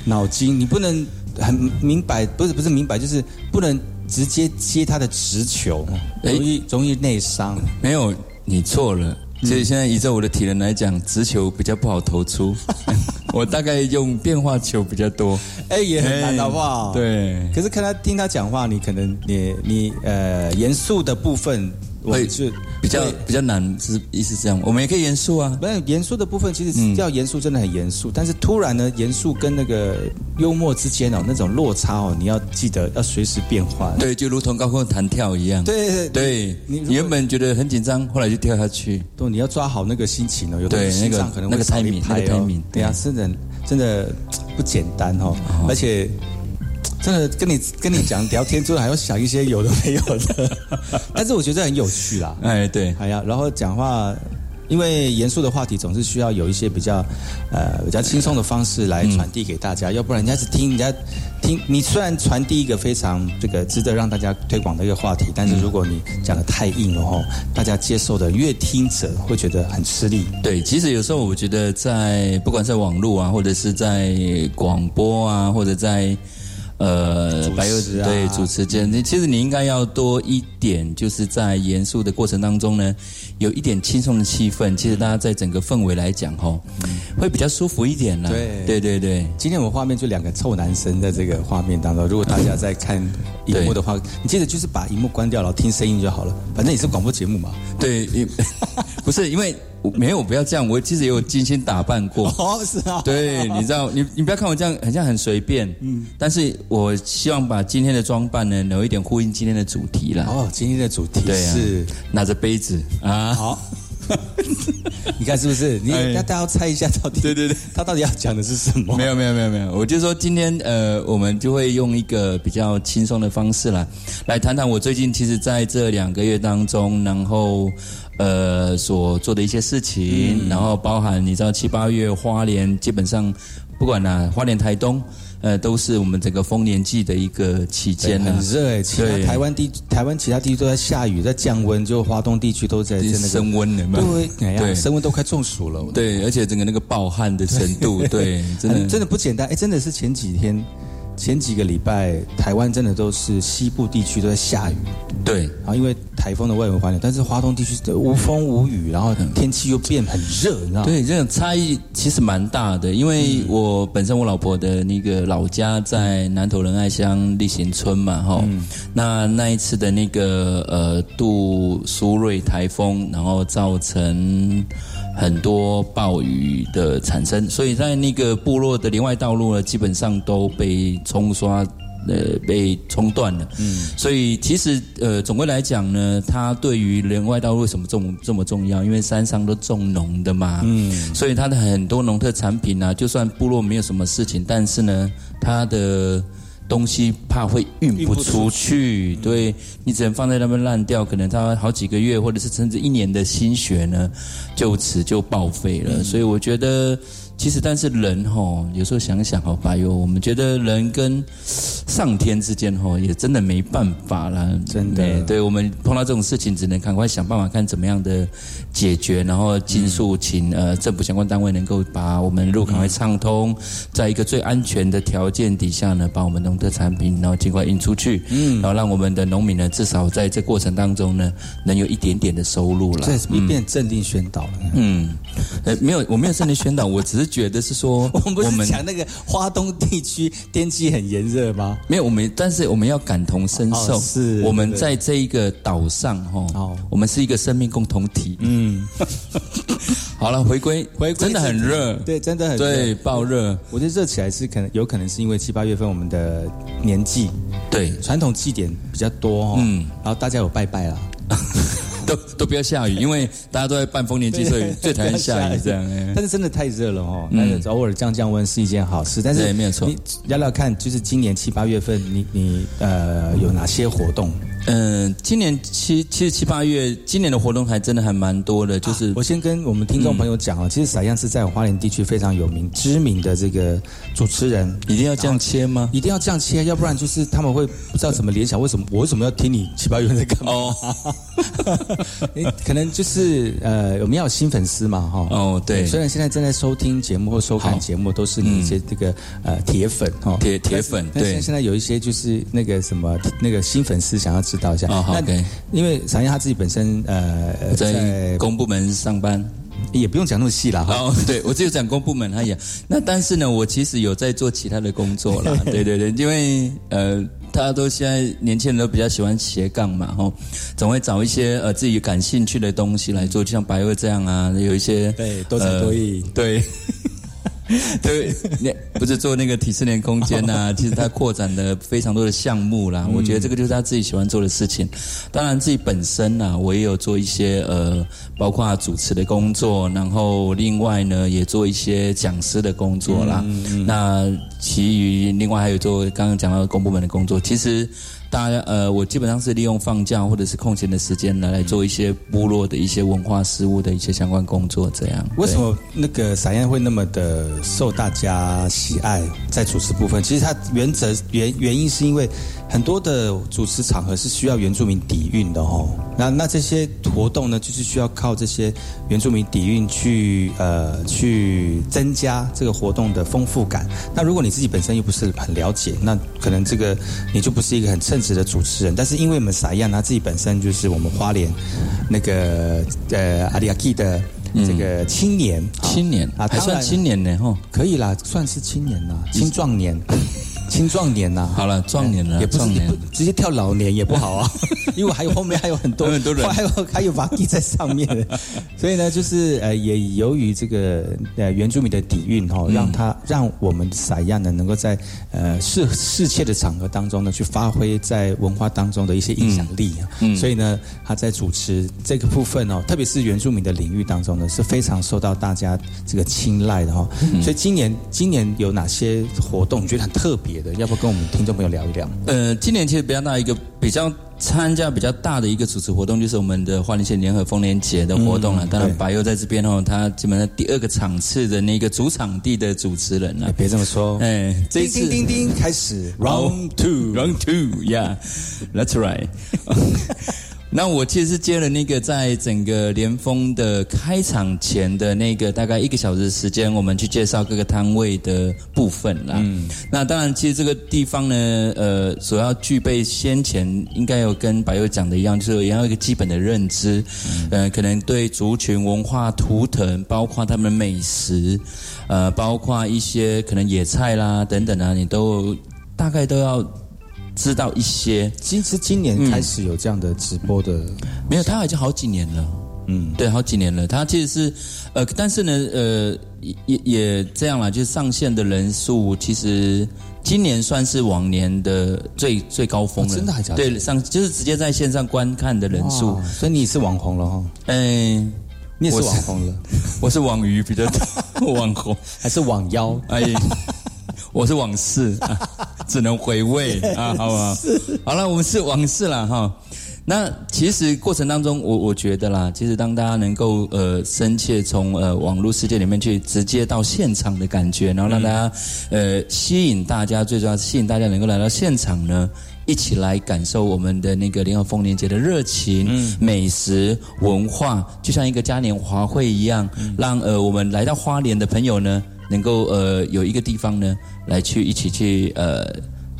[SPEAKER 2] 脑筋，你不能。很明白，不是不是明白，就是不能直接接他的直球，容易容易内伤。
[SPEAKER 9] 没有，你错了。所以现在依照我的体能来讲，直球比较不好投出。我大概用变化球比较多。
[SPEAKER 2] 哎，也很难好不好。
[SPEAKER 9] 对。
[SPEAKER 2] 可是看他听他讲话，你可能你你呃严肃的部分。
[SPEAKER 9] 会是比较比较难，是意思这样。我们也可以严肃啊，
[SPEAKER 2] 没有严肃的部分，其实要严肃真的很严肃。但是突然呢，严肃跟那个幽默之间哦，那种落差哦，你要记得要随时变化。
[SPEAKER 9] 对，就如同高空弹跳一样。
[SPEAKER 2] 对
[SPEAKER 9] 对，你原本觉得很紧张，后来就跳下去。
[SPEAKER 2] 对，你要抓好那个心情哦。有的
[SPEAKER 9] 那个
[SPEAKER 2] 可能
[SPEAKER 9] 那个太敏，那个拍敏，
[SPEAKER 2] 对啊，真的真的不简单哦，而且。真的跟你跟你讲聊天之后还要想一些有的没有的，但是我觉得很有趣啦。
[SPEAKER 9] 哎，对，
[SPEAKER 2] 还要然后讲话，因为严肃的话题总是需要有一些比较呃比较轻松的方式来传递给大家，要不然人家只听人家听你虽然传递一个非常这个值得让大家推广的一个话题，但是如果你讲的太硬了哈，大家接受的越听者会觉得很吃力。
[SPEAKER 9] 对，其实有时候我觉得在不管在网络啊，或者是在广播啊，或者在呃，
[SPEAKER 2] 白柚子
[SPEAKER 9] 对主持间，你其实你应该要多一点，就是在严肃的过程当中呢，有一点轻松的气氛。其实大家在整个氛围来讲，吼，会比较舒服一点啦。
[SPEAKER 2] 对
[SPEAKER 9] 对对对。
[SPEAKER 2] 今天我们画面就两个臭男生在这个画面当中，如果大家在看荧幕的话，你记得就是把荧幕关掉，然后听声音就好了。反正也是广播节目嘛。
[SPEAKER 9] 对，不是因为。没有，不要这样。我其实也有精心打扮过。
[SPEAKER 2] 哦，是啊。
[SPEAKER 9] 对，你知道，你你不要看我这样，很像很随便。嗯。但是我希望把今天的装扮呢，有一点呼应今天的主题了。
[SPEAKER 2] 哦，今天的主题是
[SPEAKER 9] 拿着杯子
[SPEAKER 2] 啊。好，你看是不是？你
[SPEAKER 9] 哎
[SPEAKER 2] 大家要猜一下到底，
[SPEAKER 9] 对对对，
[SPEAKER 2] 他到底要讲的是什么？
[SPEAKER 9] 没有没有没有没有，我就说今天呃，我们就会用一个比较轻松的方式来来谈谈我最近其实在这两个月当中，然后呃所做的一些事情，然后包含你知道七八月花莲基本上不管啦、花莲台东。呃，都是我们整个丰年季的一个期间呢、
[SPEAKER 2] 很热哎，其他台湾地台湾其他地区都在下雨，在降温，就华东地区都在
[SPEAKER 9] 升温了嘛？
[SPEAKER 2] 对，哎呀，
[SPEAKER 9] 对
[SPEAKER 2] 升温都快中暑了。
[SPEAKER 9] 对，而且整个那个暴汗的程度，对，真的
[SPEAKER 2] 真的不简单。哎，真的是前几天、前几个礼拜，台湾真的都是西部地区都在下雨，
[SPEAKER 9] 对，
[SPEAKER 2] 然后因为台风的外围环流，但是华东地区无风无雨，然后天气又变很热，你知道吗？
[SPEAKER 9] 对，这种差异其实蛮大的，因为我本身我老婆的那个老家在南投仁爱乡立行村嘛，哈、那那一次的那个呃杜苏芮台风，然后造成很多暴雨的产生，所以在那个部落的连外道路呢，基本上都被冲刷。呃，被冲断了。嗯，所以其实呃，总归来讲呢，它对于连外道路为什么这么这么重要？因为山上都种农的嘛，嗯，所以它的很多农特产品啊，就算部落没有什么事情，但是呢，它的东西怕会运不出去，对你只能放在那边烂掉，可能它好几个月或者是甚至一年的心血呢，就此就报废了。所以我觉得。其实，但是人吼，有时候想想哦，白友，我们觉得人跟上天之间吼，也真的没办法啦，
[SPEAKER 2] 真的。
[SPEAKER 9] 哎对我们碰到这种事情，只能赶快想办法看怎么样的解决，然后尽速请呃政府相关单位能够把我们路赶快畅通，在一个最安全的条件底下呢，把我们农特产品然后尽快运出去，嗯，然后让我们的农民呢，至少在这过程当中呢，能有一点点的收入了。
[SPEAKER 2] 这一变镇定宣导了。
[SPEAKER 9] 嗯，呃，没有，我没有镇定宣导，我只是觉得是说，
[SPEAKER 2] 我们不是讲那个华东地区天气很炎热吗？
[SPEAKER 9] 没有，我们但是我们要感同身受，
[SPEAKER 2] 哦是
[SPEAKER 9] 我们在这一个岛上哈，
[SPEAKER 2] 哦。
[SPEAKER 9] 我们是一个生命共同体。
[SPEAKER 2] 嗯，
[SPEAKER 9] 好了，回归
[SPEAKER 2] 回归
[SPEAKER 9] 真的很热，
[SPEAKER 2] 对，真的很热。
[SPEAKER 9] 对，爆热，
[SPEAKER 2] 我觉得热起来是可能有可能是因为七八月份我们的年纪。
[SPEAKER 9] 对，
[SPEAKER 2] 传统祭典比较多哦，
[SPEAKER 9] 嗯。
[SPEAKER 2] 然后大家有拜拜啦，
[SPEAKER 9] 都都不要下雨，因为大家都在办丰年祭，所以最讨厌下雨。这样。哎。
[SPEAKER 2] 但是真的太热了哦，
[SPEAKER 9] 嗯。
[SPEAKER 2] 那偶尔降降温是一件好事。但是
[SPEAKER 9] 对没有错。
[SPEAKER 2] 你聊聊看，就是今年七八月份，你你呃有哪些活动？
[SPEAKER 9] 嗯，今年七其实七八月，今年的活动还真的还蛮多的，就是
[SPEAKER 2] 我先跟我们听众朋友讲哦，其实撒样是在花莲地区非常有名、知名的这个主持人，
[SPEAKER 9] 一定要这样切吗？
[SPEAKER 2] 一定要这样切，要不然就是他们会不知道怎么联想，为什么我为什么要听你七八月份在干嘛？可能就是呃，我们要有新粉丝嘛，哈。
[SPEAKER 9] 哦，对，
[SPEAKER 2] 虽然现在正在收听节目或收看节目，都是你一些这个呃铁粉哈，
[SPEAKER 9] 铁铁粉对
[SPEAKER 2] 但是现在有一些就是那个什么那个新粉丝想要知道一下。
[SPEAKER 9] 哦好
[SPEAKER 2] 因为闪燕他自己本身呃
[SPEAKER 9] 在公部门上班。
[SPEAKER 2] 也不用讲那么细了哈。
[SPEAKER 9] 哦，对，我只有讲公部门而已啊。那但是呢，我其实有在做其他的工作啦。对对对，因为呃，大家都现在年轻人都比较喜欢斜杠嘛，吼，总会找一些呃自己感兴趣的东西来做，就像白鹅这样啊，有一些
[SPEAKER 2] 对多才多艺
[SPEAKER 9] 呃对。对，那不是做那个体适能空间呐、其实他扩展了非常多的项目啦。我觉得这个就是他自己喜欢做的事情。当然自己本身呐、我也有做一些呃，包括主持的工作，然后另外呢也做一些讲师的工作啦。那其余另外还有做刚刚讲到的公部门的工作，其实。大家呃，我基本上是利用放假或者是空闲的时间来来做一些部落的一些文化事务的一些相关工作，这样。
[SPEAKER 2] 为什么那个撒宴会那么的受大家喜爱？在主持部分，其实它原则原原因是因为很多的主持场合是需要原住民底蕴的哦。那那这些活动呢，就是需要靠这些原住民底蕴去呃去增加这个活动的丰富感。那如果你自己本身又不是很了解，那可能这个你就不是一个很称职的主持人。但是因为我们撒样他自己本身就是我们花莲那个呃阿里亚基的。这个青年，
[SPEAKER 9] 青年
[SPEAKER 2] 啊，
[SPEAKER 9] 还算青年呢，吼，
[SPEAKER 2] 可以啦，算是青年啦，青壮年。青壮年呐，
[SPEAKER 9] 好了，壮年了，
[SPEAKER 2] 也不是
[SPEAKER 9] 壮年。
[SPEAKER 2] 不直接跳老年也不好啊，因为还有后面还有很多
[SPEAKER 9] 很多人。
[SPEAKER 2] 还有还有瓦蒂在上面，所以呢，就是呃，也由于这个呃原住民的底蕴哈、哦，让他让我们撒亚呢能够在呃世世界的场合当中呢去发挥在文化当中的一些影响力啊，
[SPEAKER 9] 嗯
[SPEAKER 2] 所以呢，他在主持这个部分哦，特别是原住民的领域当中呢，是非常受到大家这个青睐的哈、哦。所以今年今年有哪些活动你觉得很特别的？要不跟我们听众朋友聊一聊？
[SPEAKER 9] 呃，今年其实比较大一个比较参加比较大的一个主持活动，就是我们的花莲县联合丰年节的活动了。当然，白佑在这边哦，他基本上第二个场次的那个主场地的主持人了
[SPEAKER 2] 哎。别这么说，
[SPEAKER 9] 哎，这一次
[SPEAKER 2] 叮叮叮叮，开始 round two。
[SPEAKER 9] Round two, yeah, that's right。那我其实是接了那个在整个联峰的开场前的那个大概一个小时的时间，我们去介绍各个摊位的部分啦。嗯，那当然，其实这个地方呢，呃，所要具备先前应该有跟白友讲的一样，就是也要有一个基本的认知，呃，可能对族群文化图腾，包括他们美食，呃，包括一些可能野菜啦等等啊，你都大概都要。知道一些，
[SPEAKER 2] 其实今年开始有这样的直播的，
[SPEAKER 9] 没有，他已经好几年了。嗯，对，好几年了。他其实是，呃，但是呢，呃，也也也这样啦，就是上线的人数，其实今年算是往年的最最高峰了。
[SPEAKER 2] 哦真的还假的
[SPEAKER 9] 对，上就是直接在线上观看的人数。
[SPEAKER 2] 所以你是网红了哈，
[SPEAKER 9] 嗯，
[SPEAKER 2] 你也是网红了，
[SPEAKER 9] 我是网鱼比较多，网红。
[SPEAKER 2] 还是网妖？
[SPEAKER 9] 哎，我是往事，啊 只能回味 啊，好不好？好了，我们是往事了哈。那其实过程当中，我我觉得啦，其实当大家能够呃深切从呃网络世界里面去直接到现场的感觉，然后让大家呃吸引大家，最重要是吸引大家能够来到现场呢。一起来感受我们的那个联合丰年节的热情、美食、文化，就像一个嘉年华会一样，让呃我们来到花莲的朋友呢，能够呃有一个地方呢来去一起去呃。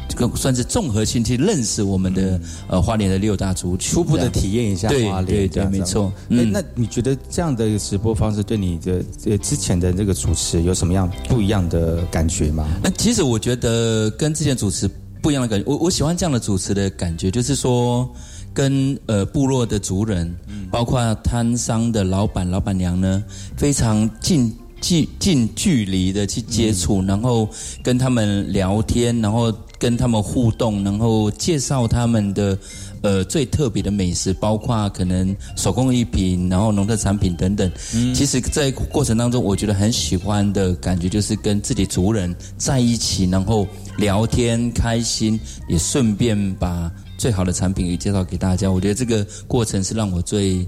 [SPEAKER 9] 这个算是综合性去认识我们的、呃花莲的六大族群，
[SPEAKER 2] 初步的体验一下花莲，
[SPEAKER 9] 对对，没错。
[SPEAKER 2] 那，
[SPEAKER 9] 嗯，
[SPEAKER 2] 那你觉得这样的一个直播方式对你的呃之前的这个主持有什么样不一样的感觉吗？
[SPEAKER 9] 那其实我觉得跟之前主持不一样的感觉，我我喜欢这样的主持的感觉，就是说跟呃部落的族人，包括摊商的老板、老板娘呢，非常近。近近距离的去接触，然后跟他们聊天，然后跟他们互动，然后介绍他们的呃最特别的美食，包括可能手工艺品，然后农特产品等等。嗯其实，在过程当中，我觉得很喜欢的感觉就是跟自己族人在一起，然后聊天开心，也顺便把最好的产品也介绍给大家。我觉得这个过程是让我最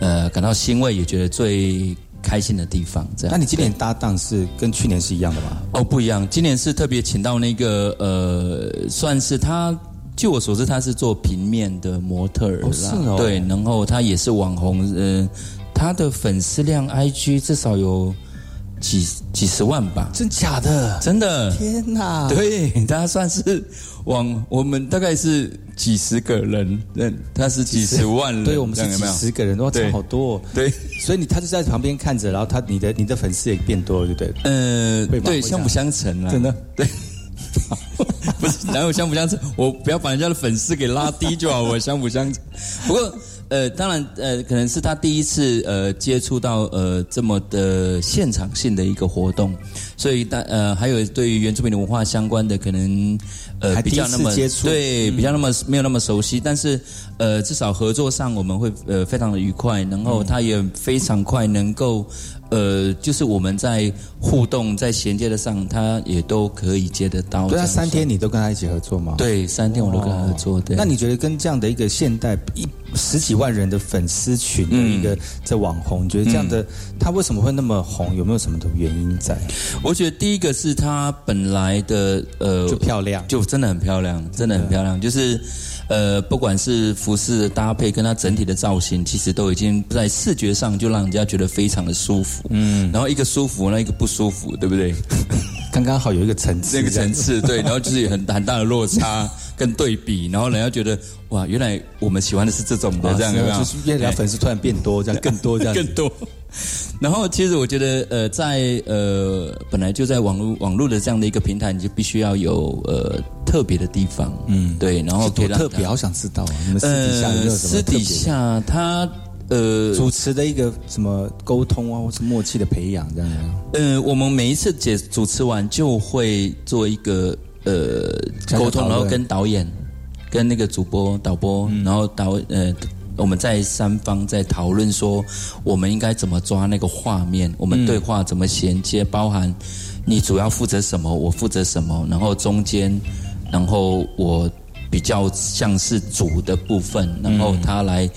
[SPEAKER 9] 呃感到欣慰，也觉得最开心的地方。这样。
[SPEAKER 2] 那你今年搭档是跟去年是一样的吗？
[SPEAKER 9] 哦，不一样，今年是特别请到那个呃，算是他。据我所知，他是做平面的模特儿啦，
[SPEAKER 2] 哦是哦
[SPEAKER 9] 对，然后他也是网红，呃，他的粉丝量 IG 至少有几几十万吧，
[SPEAKER 2] 真假的？
[SPEAKER 9] 真的，
[SPEAKER 2] 天哪！
[SPEAKER 9] 对他算是往，我们大概是几十个人，嗯，他是几十万人，
[SPEAKER 2] 对我们是几十个人，哇，
[SPEAKER 9] 对
[SPEAKER 2] 差好多、哦。
[SPEAKER 9] 对，
[SPEAKER 2] 所以你他就在旁边看着，然后他你的你的粉丝也变多了，对不对？
[SPEAKER 9] 呃，对，相辅相成啊，
[SPEAKER 2] 真的，
[SPEAKER 9] 对。不是，然后相辅相成，我不要把人家的粉丝给拉低就好，我相辅相成。不过，呃，当然，呃，可能是他第一次呃接触到呃这么的现场性的一个活动，所以大呃还有对于原住民的文化相关的可能呃
[SPEAKER 2] 还
[SPEAKER 9] 比较那么对比较那么没有那么熟悉，但是呃至少合作上我们会呃非常的愉快，然后他也非常快能够。呃，就是我们在互动、在衔接的上，他也都可以接得到。
[SPEAKER 2] 对啊，三天你都跟他一起合作吗？。
[SPEAKER 9] 对，三天我都跟他合作。对，
[SPEAKER 2] 那你觉得跟这样的一个现代一十几万人的粉丝群的一个在网红，你觉得这样的他为什么会那么红？有没有什么的原因在？
[SPEAKER 9] 我觉得第一个是他本来的呃
[SPEAKER 2] 就漂亮，
[SPEAKER 9] 就真的很漂亮，真的很漂亮，就是。呃，不管是服饰的搭配，跟它整体的造型，其实都已经在视觉上就让人家觉得非常的舒服。嗯，然后一个舒服，那一个不舒服，对不对？
[SPEAKER 2] 刚刚好有一个层次，
[SPEAKER 9] 那个层次对，然后就是有很很大的落差，跟对比，然后人家觉得哇，原来我们喜欢的是这种的，这样有没有？
[SPEAKER 2] 就是越来粉丝突然变多，这样 更多这样
[SPEAKER 9] 更多。然后其实我觉得呃，在呃本来就在网络网络的这样的一个平台，你就必须要有呃特别的地方，嗯，对，然后
[SPEAKER 2] 多特别，好想知道啊，你们私底下有没有什么
[SPEAKER 9] 私底下他。呃，
[SPEAKER 2] 主持的一个什么沟通啊，或是默契的培养这样。
[SPEAKER 9] 呃，我们每一次解主持完就会做一个呃沟通，然后跟导演、跟那个主播、导播，然后导呃，我们在三方在讨论说，我们应该怎么抓那个画面，我们对话怎么衔接，包含你主要负责什么，我负责什么，然后中间，然后我比较像是主的部分，然后他来。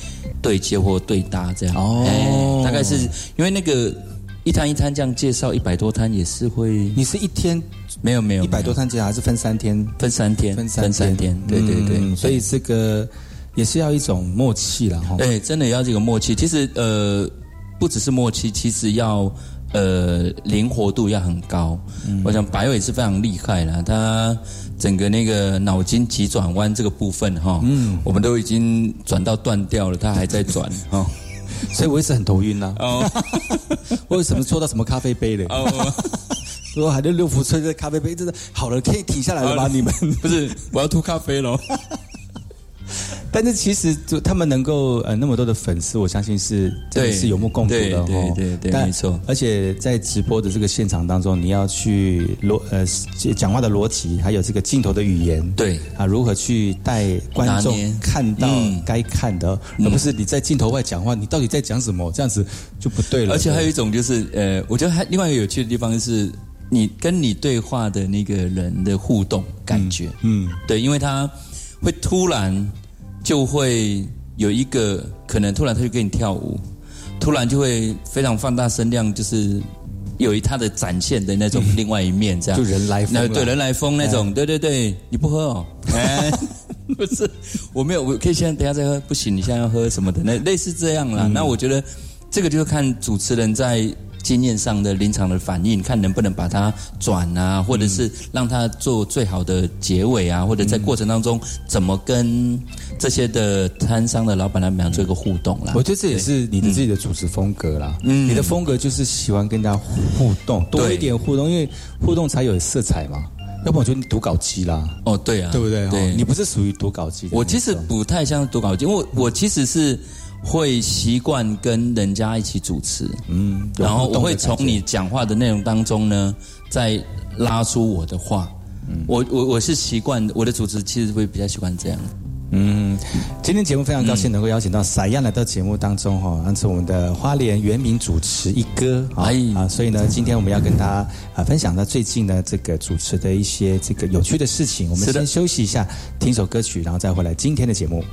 [SPEAKER 9] 对接或对搭这样，哦，大概是因为那个一摊一摊这样介绍一百多摊也是会，
[SPEAKER 2] 你是一天
[SPEAKER 9] 没有没有
[SPEAKER 2] 一百多摊介绍还是分三天？
[SPEAKER 9] 分三天，分三天，对对对，
[SPEAKER 2] 所以这个也是要一种默契了哈。
[SPEAKER 9] 对，真的要这个默契。其实呃，不只是默契，其实要呃灵活度要很高。我想白伟是非常厉害了，他。整个那个脑筋急转弯这个部分哈，嗯，我们都已经转到断掉了，他还在转哈，
[SPEAKER 2] 所以我一直很头晕呐。哦，为什么抽到什么咖啡杯嘞？哦，说还在六福吹的咖啡杯真的好了，可以停下来了吧？你们
[SPEAKER 9] 不是我要吐咖啡了。
[SPEAKER 2] 但是其实就他们能够呃那么多的粉丝，我相信是真的是有目共睹的
[SPEAKER 9] 对对对，没错。
[SPEAKER 2] 而且在直播的这个现场当中，你要去逻呃讲话的逻辑，还有这个镜头的语言，
[SPEAKER 9] 对
[SPEAKER 2] 啊，如何去带观众看到该看的，而不是你在镜头外讲话，你到底在讲什么？这样子就不对了。
[SPEAKER 9] 而且还有一种就是呃，我觉得还另外一个有趣的地方是，你跟你对话的那个人的互动感觉，嗯，对，因为他会突然。就会有一个可能，突然他就跟你跳舞，突然就会非常放大声量，就是有一他的展现的那种另外一面，这样。
[SPEAKER 2] 就人来疯，
[SPEAKER 9] 对人来疯那种，对对对，你不喝哦，哎，不是，我没有，我可以现在等下再喝，不行，你现在要喝什么的，那类似这样啦。那我觉得这个就是看主持人在。经验上的临场的反应，看能不能把它转啊，或者是让它做最好的结尾啊，或者在过程当中怎么跟这些的摊商的老板来讲做一个互动啦。
[SPEAKER 2] 我觉得这也是你的自己的主持风格啦。嗯，你的风格就是喜欢跟大家互动，多一点互动，因为互动才有色彩嘛。要不我觉得你读稿机啦。
[SPEAKER 9] 哦，对啊，
[SPEAKER 2] 对不对？
[SPEAKER 9] 对，
[SPEAKER 2] 你不是属于读稿机。
[SPEAKER 9] 我其实不太像读稿机，因为我其实是。会习惯跟人家一起主持，嗯，然后我会从你讲话的内容当中呢，再拉出我的话，嗯，我我我是习惯我的主持其实会比较习惯这样，
[SPEAKER 2] 嗯，今天节目非常高兴能够邀请到撒样来到节目当中哈，那是我们的花莲原名主持一哥。啊啊，所以呢，今天我们要跟大家啊分享他最近呢这个主持的一些这个有趣的事情，我们先休息一下，听首歌曲，然后再回来今天的节目。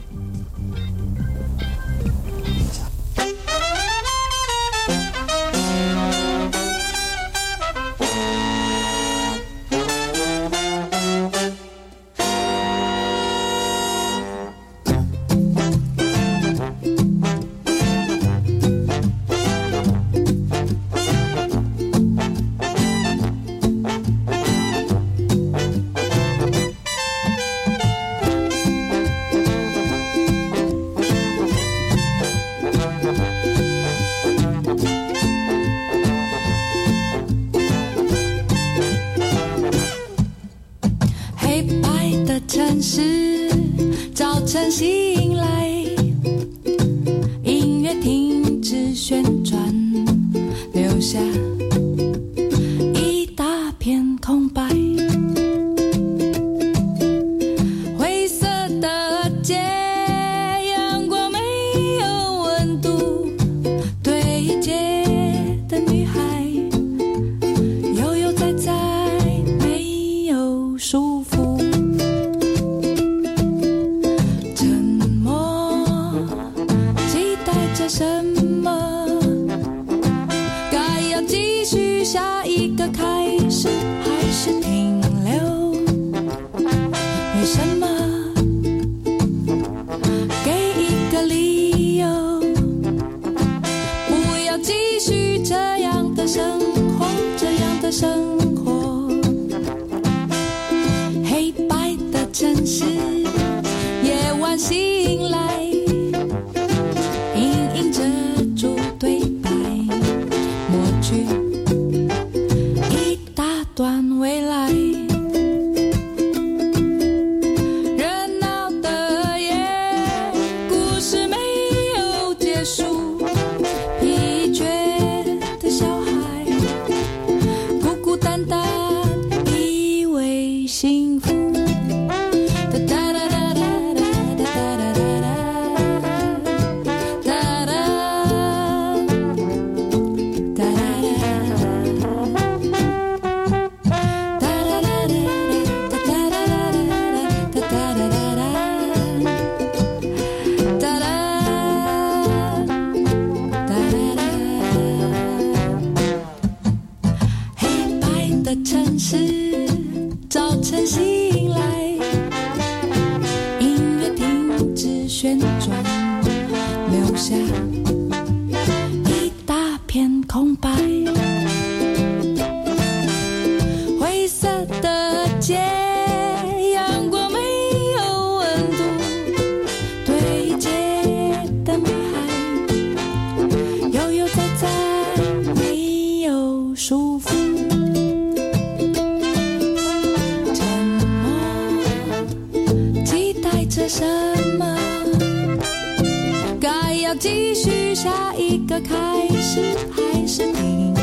[SPEAKER 10] 要继续下一个开始，还是停
[SPEAKER 1] 留？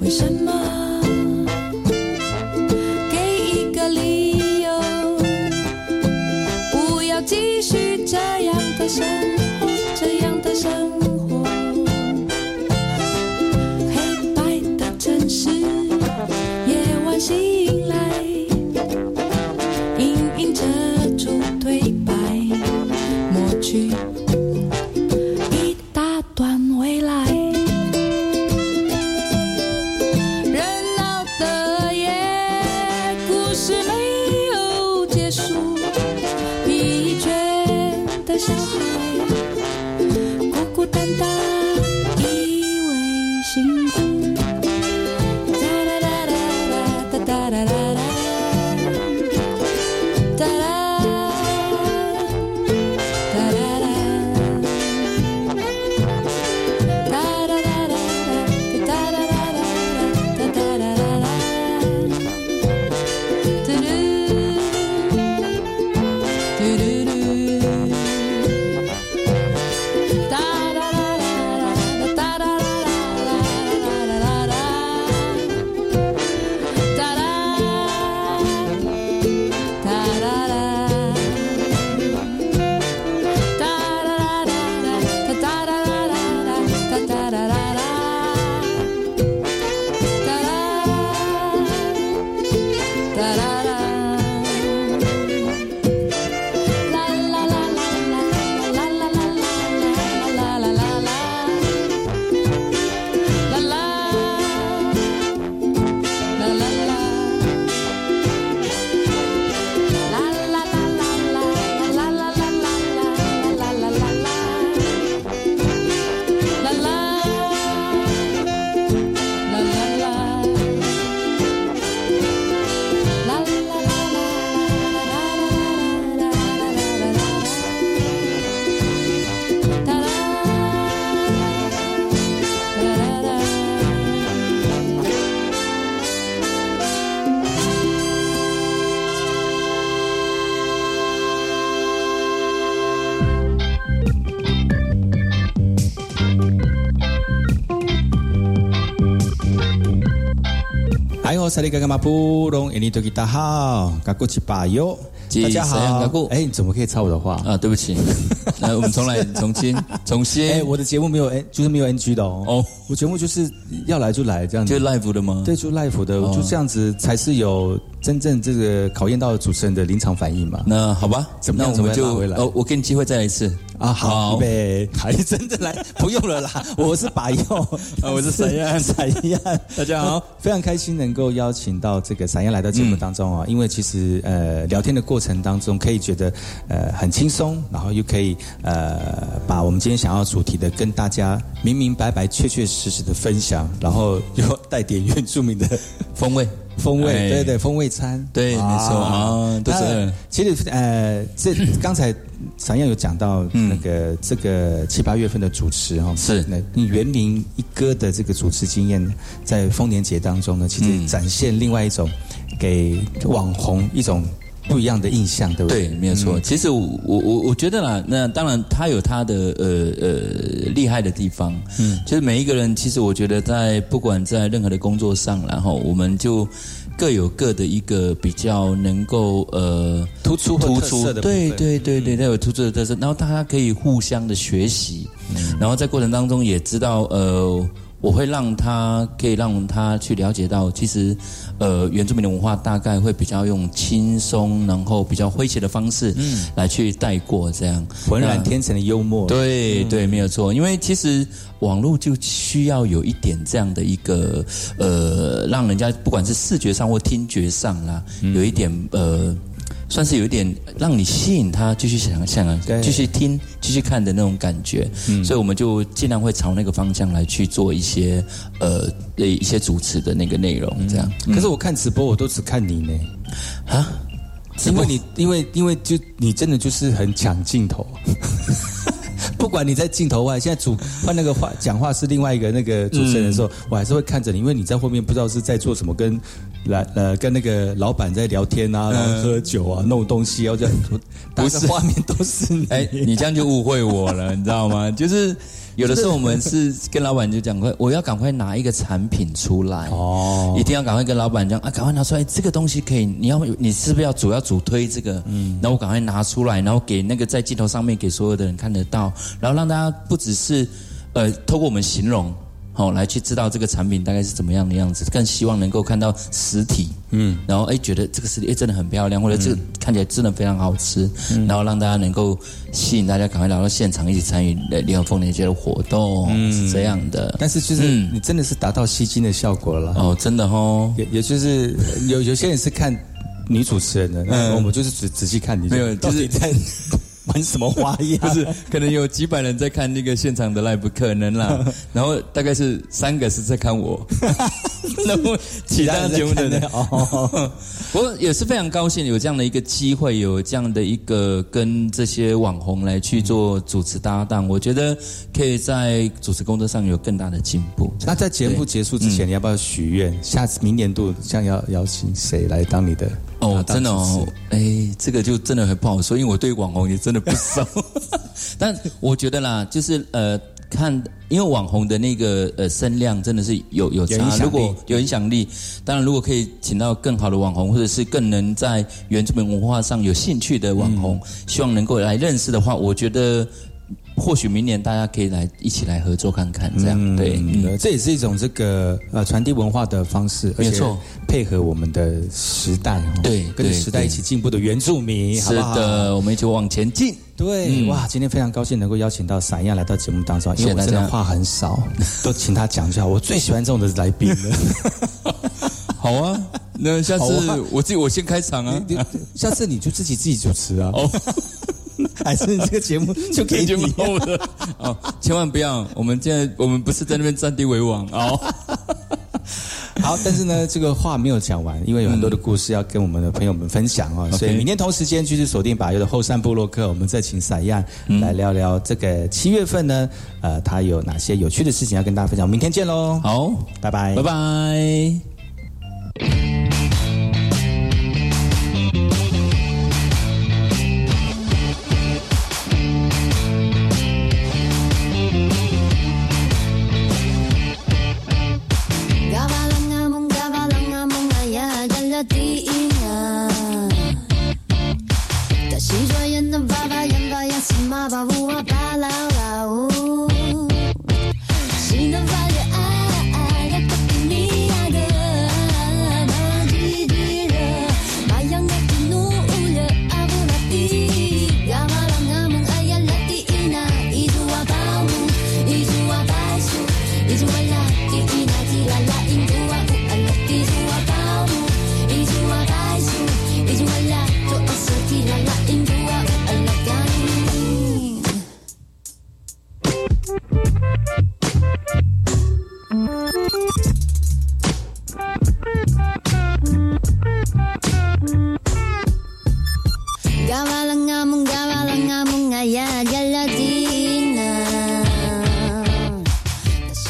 [SPEAKER 1] 为什么？给一个理由，不要继续这样的生活，
[SPEAKER 2] 萨利嘎嘎马布隆，印尼多吉大好，嘎古奇巴哟，大家好。哎，你怎么可以插我的话
[SPEAKER 9] 啊？对不起，来我们重来，重新，重新。
[SPEAKER 2] 哎，我的节目没有 N，就是没有 NG 的哦。哦，我节目就是要来就来这样子，
[SPEAKER 9] 就 live 的吗？
[SPEAKER 2] 对，就 live 的，就这样子才是有真正这个考验到主持人的临场反应嘛。
[SPEAKER 9] 那好吧，
[SPEAKER 2] 怎么样？
[SPEAKER 9] 我们就
[SPEAKER 2] 回来。
[SPEAKER 9] 哦，我给你机会再来一次
[SPEAKER 2] 啊！好，预备，还真的来，不用了啦。我是把佑，
[SPEAKER 9] 我是闪燕，
[SPEAKER 2] 闪燕，
[SPEAKER 9] 大家好，
[SPEAKER 2] 非常开心能够邀请到这个闪燕来到节目当中啊，因为其实呃聊天的过程当中可以觉得呃很轻松，然后又可以呃把我们今天想要主题的跟大家明明白白、确确实实的分享，然后又带点原住民的
[SPEAKER 9] 风味。
[SPEAKER 2] 风味，对对，风味餐，
[SPEAKER 9] 对，没错啊，都是。
[SPEAKER 2] 其实呃，这 刚才常燕有讲到那个这个七八月份的主持哈，
[SPEAKER 9] 是
[SPEAKER 2] 那你原名一哥的这个主持经验，在丰年节当中呢，其实展现另外一种给网红一种。不一样的印象，对不对？
[SPEAKER 9] 对，没有错。其实我我我我觉得啦，那当然他有他的呃呃厉害的地方。嗯，就是每一个人，其实我觉得在不管在任何的工作上，然后我们就各有各的一个比较能够呃
[SPEAKER 2] 突出
[SPEAKER 9] 突出的，对对对对，他有突出的特色。然后大家可以互相的学习，然后在过程当中也知道呃。我会让他可以让他去了解到，其实，呃，原住民的文化大概会比较用轻松，然后比较诙谐的方式，嗯，来去带过这样
[SPEAKER 2] 浑然天成的幽默。
[SPEAKER 9] 对对，没有错。因为其实网络就需要有一点这样的一个，呃，让人家不管是视觉上或听觉上啦，有一点呃。算是有一点让你吸引他继续想象啊，继续听、继续看的那种感觉，所以我们就尽量会朝那个方向来去做一些呃一些主持的那个内容，这样。
[SPEAKER 2] 可是我看直播，我都只看你呢，啊，因为你因为因为就你真的就是很抢镜头。不管你在镜头外，现在主换那个话讲话是另外一个那个主持人的时候，我还是会看着你，因为你在后面不知道是在做什么，跟来呃跟那个老板在聊天啊，然后喝酒啊，弄东西啊，这样，不是画面都是你，
[SPEAKER 9] 哎，你这样就误会我了，你知道吗？就是。有的时候我们是跟老板就讲快，我要赶快拿一个产品出来，哦，一定要赶快跟老板讲啊，赶快拿出来，这个东西可以，你要你是不是要主要主推这个？嗯，然后我赶快拿出来，然后给那个在镜头上面给所有的人看得到，然后让大家不只是呃透过我们形容。好，来去知道这个产品大概是怎么样的样子，更希望能够看到实体，嗯，然后哎觉得这个实体哎真的很漂亮，或者这个看起来真的非常好吃，然后让大家能够吸引大家赶快来到现场一起参与联合丰年节的活动，是这样的。
[SPEAKER 2] 但是就是你真的是达到吸睛的效果了
[SPEAKER 9] 哦，真的哦，
[SPEAKER 2] 也也就是有有些人是看女主持人的，嗯，我们就是仔仔细看你，
[SPEAKER 9] 没有就是在。
[SPEAKER 2] 玩什么花样？
[SPEAKER 9] 不是，可能有几百人在看那个现场的 live，可能啦。然后大概是三个是在看我，
[SPEAKER 2] 然后其他节目的人。
[SPEAKER 9] 哦，我也是非常高兴有这样的一个机会，有这样的一个跟这些网红来去做主持搭档。我觉得可以在主持工作上有更大的进步。
[SPEAKER 2] 那在节目结束之前，你要不要许愿？下次明年度将要邀请谁来当你的？
[SPEAKER 9] 哦，真的哦，哎，这个就真的很不好说，因为我对网红也真的不熟。但我觉得啦，就是呃，看，因为网红的那个呃声量真的是有有差，如果有影响力，当然如果可以请到更好的网红，或者是更能在原住民文化上有兴趣的网红，希望能够来认识的话，我觉得。或许明年大家可以来一起来合作看看，这样对，
[SPEAKER 2] 这也是一种这个呃传递文化的方式，
[SPEAKER 9] 没错，
[SPEAKER 2] 配合我们的时代，
[SPEAKER 9] 对，
[SPEAKER 2] 跟时代一起进步的原住民，
[SPEAKER 9] 是的，我们一起往前进。
[SPEAKER 2] 对，哇，今天非常高兴能够邀请到闪耀来到节目当中，因为我真的话很少，都请他讲一下。我最喜欢这种的来宾了。
[SPEAKER 9] 好啊，那下次 我自己我先开场啊，
[SPEAKER 2] 下次你就自己自己主持啊。还是这个节目 就给你
[SPEAKER 9] 的哦，千万不要！我们现在我们不是在那边占地为王哦。
[SPEAKER 2] 好，但是呢，这个话没有讲完，因为有很多的故事要跟我们的朋友们分享哦。所以明天同时间继续锁定把右的后山部落客，我们再请赛亚来聊聊这个七月份呢，呃，他有哪些有趣的事情要跟大家分享。明天见喽！
[SPEAKER 9] 好，
[SPEAKER 2] 拜拜，
[SPEAKER 9] 拜拜。